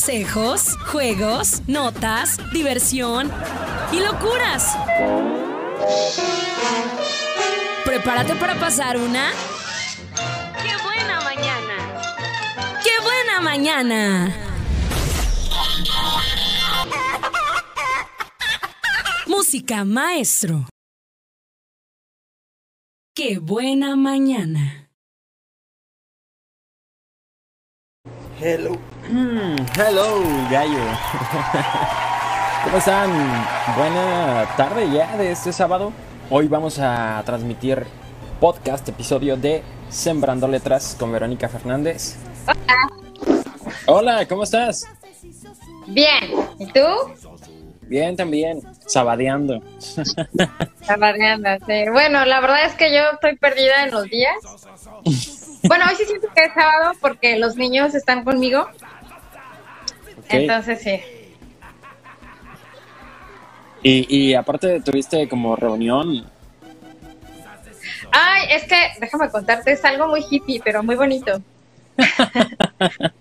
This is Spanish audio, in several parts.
consejos, juegos, notas, diversión y locuras. Prepárate para pasar una... ¡Qué buena mañana! ¡Qué buena mañana! Música maestro. ¡Qué buena mañana! Hello. Mm, hello, gallo. ¿Cómo están? Buena tarde ya de este sábado. Hoy vamos a transmitir podcast, episodio de Sembrando Letras con Verónica Fernández. Hola. Hola, ¿cómo estás? Bien. ¿Y tú? Bien, también. Sabadeando. Sabadeando, sí. Bueno, la verdad es que yo estoy perdida en los días. Bueno, hoy sí siento que es sábado porque los niños están conmigo. Entonces sí. Y, y aparte tuviste como reunión. Ay, es que, déjame contarte, es algo muy hippie, pero muy bonito.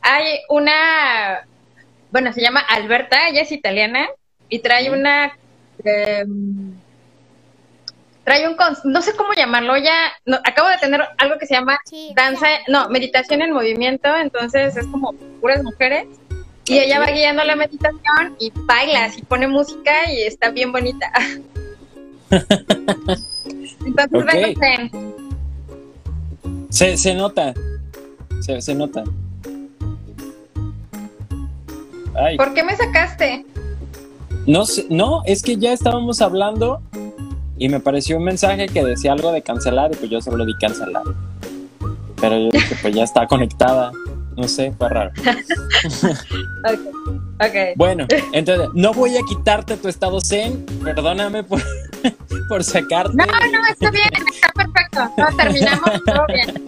Hay una, bueno, se llama Alberta, ella es italiana y trae una, eh, trae un, no sé cómo llamarlo, ya, no, acabo de tener algo que se llama danza, no, meditación en movimiento, entonces es como puras mujeres. Y ella va guiando la meditación y baila, y pone música y está bien bonita. entonces okay. se, se nota, se, se nota. Ay. ¿Por qué me sacaste? No, no, es que ya estábamos hablando y me pareció un mensaje que decía algo de cancelar y pues yo solo di cancelar. Pero yo dije, pues ya está conectada. No sé, fue raro. okay. ok. Bueno, entonces, no voy a quitarte tu estado zen. Perdóname por, por sacarte. No, no, está bien, está perfecto. No, terminamos todo bien.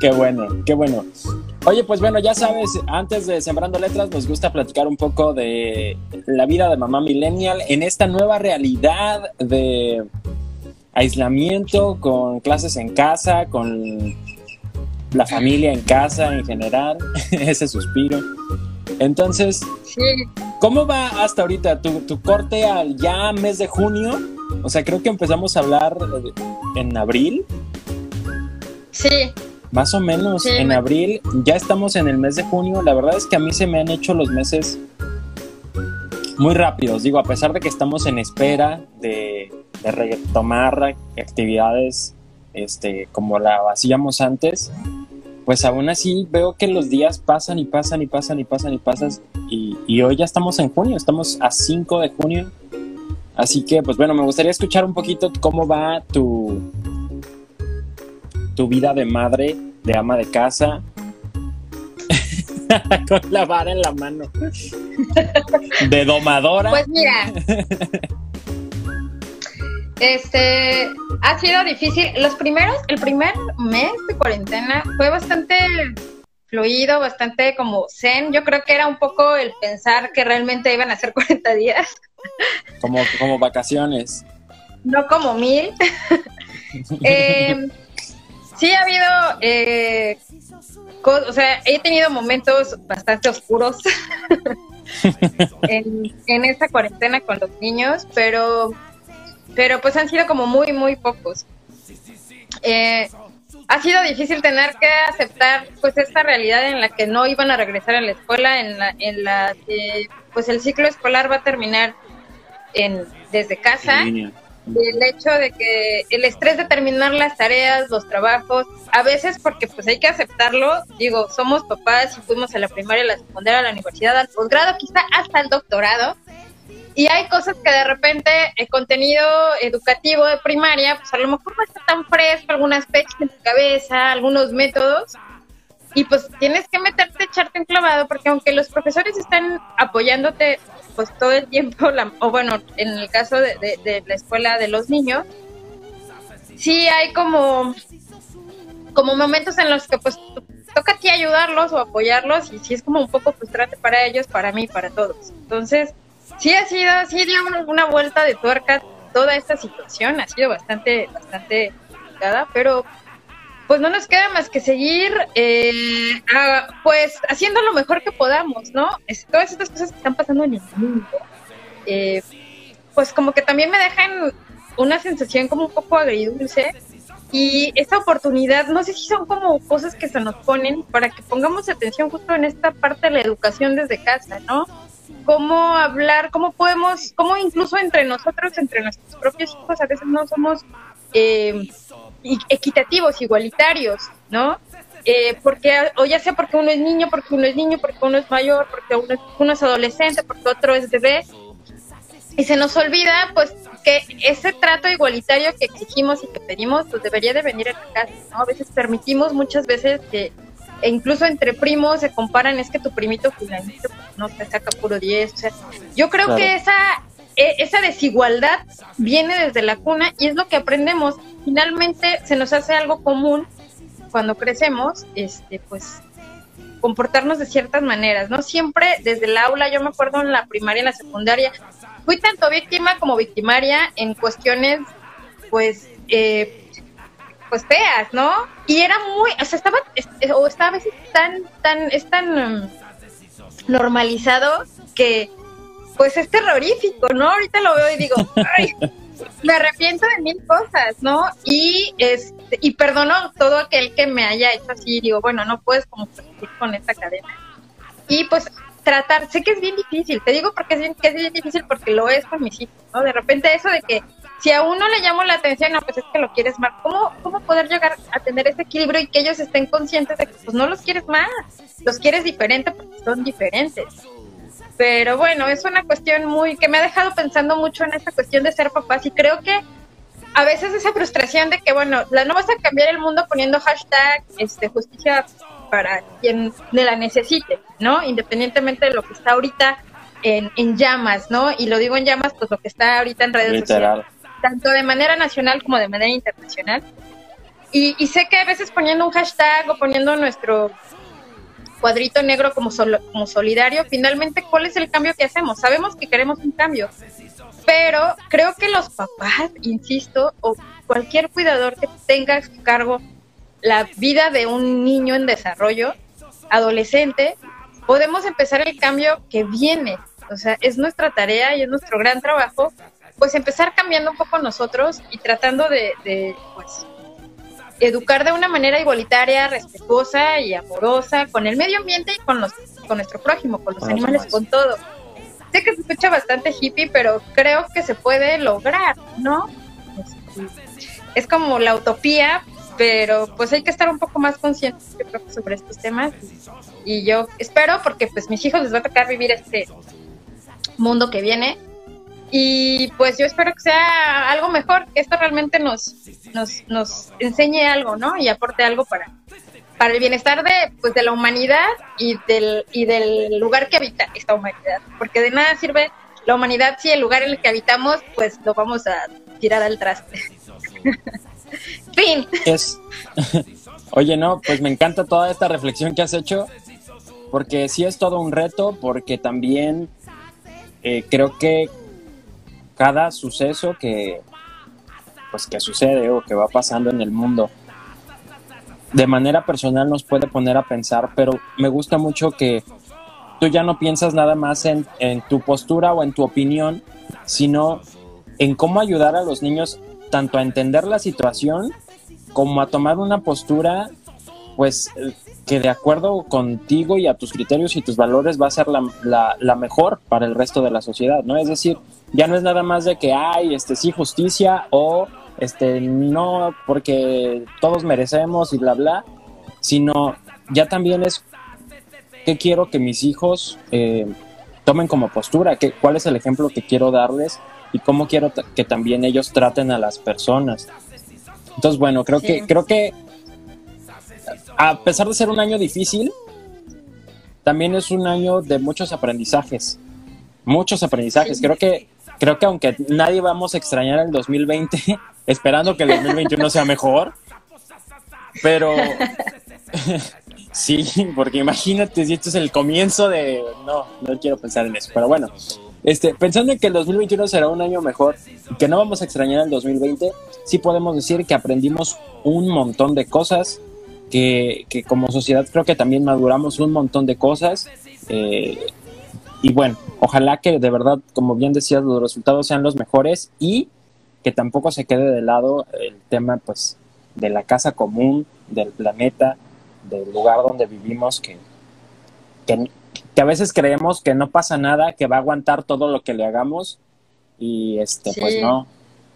Qué bueno, qué bueno. Oye, pues bueno, ya sabes, antes de Sembrando Letras nos gusta platicar un poco de la vida de mamá millennial en esta nueva realidad de aislamiento con clases en casa, con la familia en casa en general, ese suspiro. Entonces. ¿cómo va hasta ahorita tu, tu, corte al ya mes de junio? O sea, creo que empezamos a hablar en abril. Sí, más o menos sí, en abril, ya estamos en el mes de junio. La verdad es que a mí se me han hecho los meses muy rápidos. Digo, a pesar de que estamos en espera de, de retomar actividades este, como la hacíamos antes, pues aún así veo que los días pasan y pasan y pasan y pasan y pasan. Y, y hoy ya estamos en junio, estamos a 5 de junio. Así que, pues bueno, me gustaría escuchar un poquito cómo va tu, tu vida de madre, de ama de casa, con la vara en la mano, de domadora. Pues mira, este ha sido difícil. Los primeros, el primer mes de cuarentena fue bastante fluido, bastante como zen. Yo creo que era un poco el pensar que realmente iban a ser 40 días. Como, como vacaciones. No como mil. eh, sí ha habido, eh, o sea, he tenido momentos bastante oscuros en, en esta cuarentena con los niños, pero, pero pues han sido como muy, muy pocos. Eh, ha sido difícil tener que aceptar pues esta realidad en la que no iban a regresar a la escuela, en la, en la que pues el ciclo escolar va a terminar en, desde casa el hecho de que el estrés de terminar las tareas, los trabajos, a veces porque pues hay que aceptarlo, digo, somos papás y fuimos a la primaria, a la secundaria, a la universidad, al posgrado, quizá hasta el doctorado, y hay cosas que de repente el contenido educativo de primaria, pues a lo mejor no está tan fresco, algunas fechas en tu cabeza, algunos métodos, y pues tienes que meterte, echarte un clavado, porque aunque los profesores están apoyándote pues todo el tiempo, la, o bueno, en el caso de, la escuela de los niños, sí hay como, como momentos en los que pues toca a ti ayudarlos o apoyarlos y sí es como un poco frustrante para ellos, para mí, para todos. Entonces, sí ha sido, sí dio una vuelta de tuerca toda esta situación, ha sido bastante, bastante complicada, pero pues no nos queda más que seguir, eh, pues haciendo lo mejor que podamos, ¿no? todas estas cosas que están pasando en el mundo, eh, pues como que también me dejan una sensación como un poco agridulce y esta oportunidad, no sé si son como cosas que se nos ponen para que pongamos atención justo en esta parte de la educación desde casa, ¿no? Cómo hablar, cómo podemos, cómo incluso entre nosotros, entre nuestros propios hijos, a veces no somos eh, equitativos, igualitarios, ¿no? Eh, porque, o ya sea porque uno es niño, porque uno es niño, porque uno es mayor, porque uno es, uno es adolescente, porque otro es bebé, y se nos olvida, pues, que ese trato igualitario que exigimos y que pedimos, pues debería de venir en la casa, ¿no? A veces permitimos muchas veces que e incluso entre primos se comparan, es que tu primito fulanito pues, no te saca puro 10, o sea, yo creo que esa esa desigualdad viene desde la cuna y es lo que aprendemos. Finalmente se nos hace algo común cuando crecemos, este, pues comportarnos de ciertas maneras, ¿no? Siempre desde el aula, yo me acuerdo en la primaria, en la secundaria, fui tanto víctima como victimaria en cuestiones, pues, eh, pues feas, ¿no? Y era muy, o sea, estaba, o estaba a veces tan, tan, es tan mm, normalizado que, pues es terrorífico, ¿no? Ahorita lo veo y digo, ay, me arrepiento de mil cosas, ¿no? Y este, y perdono todo aquel que me haya hecho así, digo, bueno, no puedes como con esta cadena. Y pues tratar, sé que es bien difícil, te digo porque es bien, que es bien difícil porque lo es con mis hijos, ¿no? De repente eso de que si a uno le llamo la atención, no, pues es que lo quieres más. ¿Cómo, ¿Cómo poder llegar a tener ese equilibrio y que ellos estén conscientes de que pues no los quieres más, los quieres diferente porque son diferentes? Pero bueno, es una cuestión muy que me ha dejado pensando mucho en esta cuestión de ser papás y creo que a veces esa frustración de que, bueno, la, no vas a cambiar el mundo poniendo hashtag este, justicia para quien la necesite, ¿no? Independientemente de lo que está ahorita en, en llamas, ¿no? Y lo digo en llamas, pues lo que está ahorita en redes sociales, tanto de manera nacional como de manera internacional. Y, y sé que a veces poniendo un hashtag o poniendo nuestro cuadrito negro como, como solidario, finalmente, ¿cuál es el cambio que hacemos? Sabemos que queremos un cambio, pero creo que los papás, insisto, o cualquier cuidador que tenga a su cargo la vida de un niño en desarrollo, adolescente, podemos empezar el cambio que viene. O sea, es nuestra tarea y es nuestro gran trabajo, pues empezar cambiando un poco nosotros y tratando de, de pues, educar de una manera igualitaria, respetuosa y amorosa con el medio ambiente y con, los, con nuestro prójimo, con los animales, con todo. Sé que se escucha bastante hippie, pero creo que se puede lograr, ¿no? Es como la utopía, pero pues hay que estar un poco más conscientes, yo creo, sobre estos temas. Y yo espero, porque pues mis hijos les va a tocar vivir este mundo que viene, y pues yo espero que sea algo mejor, que esto realmente nos, nos, nos enseñe algo, ¿no? Y aporte algo para, para el bienestar de, pues, de la humanidad y del, y del lugar que habita esta humanidad. Porque de nada sirve la humanidad si el lugar en el que habitamos, pues lo vamos a tirar al traste. fin. Es... Oye, no, pues me encanta toda esta reflexión que has hecho, porque sí es todo un reto, porque también eh, creo que cada suceso que pues que sucede o que va pasando en el mundo. De manera personal nos puede poner a pensar, pero me gusta mucho que tú ya no piensas nada más en, en tu postura o en tu opinión, sino en cómo ayudar a los niños tanto a entender la situación como a tomar una postura pues que de acuerdo contigo y a tus criterios y tus valores va a ser la, la, mejor para el resto de la sociedad, ¿no? Es decir, ya no es nada más de que hay, este, sí, justicia o, este, no, porque todos merecemos y bla, bla, sino ya también es qué quiero que mis hijos eh, tomen como postura, qué, cuál es el ejemplo que quiero darles y cómo quiero que también ellos traten a las personas. Entonces, bueno, creo que, creo que a pesar de ser un año difícil, también es un año de muchos aprendizajes. Muchos aprendizajes. Creo que, creo que aunque nadie vamos a extrañar el 2020, esperando que el 2021 sea mejor, pero sí, porque imagínate si esto es el comienzo de. No, no quiero pensar en eso, pero bueno. Este, pensando en que el 2021 será un año mejor y que no vamos a extrañar el 2020, sí podemos decir que aprendimos un montón de cosas, que, que, como sociedad creo que también maduramos un montón de cosas. Eh, y bueno, ojalá que de verdad, como bien decías, los resultados sean los mejores y que tampoco se quede de lado el tema pues de la casa común, del planeta, del lugar donde vivimos, que, que, a veces creemos que no pasa nada, que va a aguantar todo lo que le hagamos y este pues no.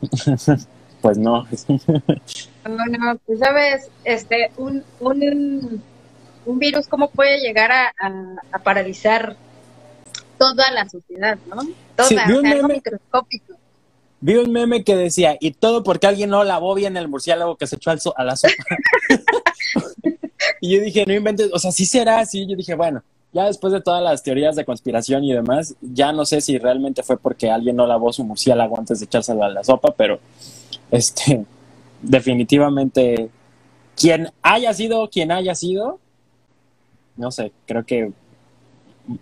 pues no. no, no, pues sabes, este, un, un, un virus, ¿cómo puede llegar a, a, paralizar toda la sociedad, no? Toda, sí, vi un meme, microscópico. Vi un meme que decía, y todo porque alguien no lavó bien el murciélago que se echó al a la sopa. y yo dije, no inventes, o sea, sí será así. Yo dije, bueno, ya después de todas las teorías de conspiración y demás, ya no sé si realmente fue porque alguien no lavó su murciélago antes de echárselo a la sopa, pero este, definitivamente, quien haya sido, quien haya sido, no sé, creo que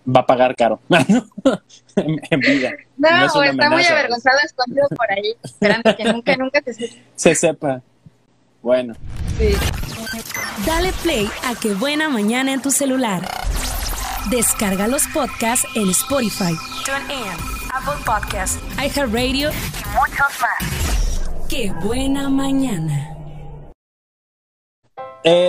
va a pagar caro en, vida. No, está muy avergonzado escondido por ahí, esperando que nunca, nunca se sepa. Se sepa. Bueno. Sí. Dale play a Qué Buena Mañana en tu celular. Descarga los podcasts en Spotify, TuneIn, Apple Podcasts, iHeartRadio y muchos más. Qué buena mañana. Eh,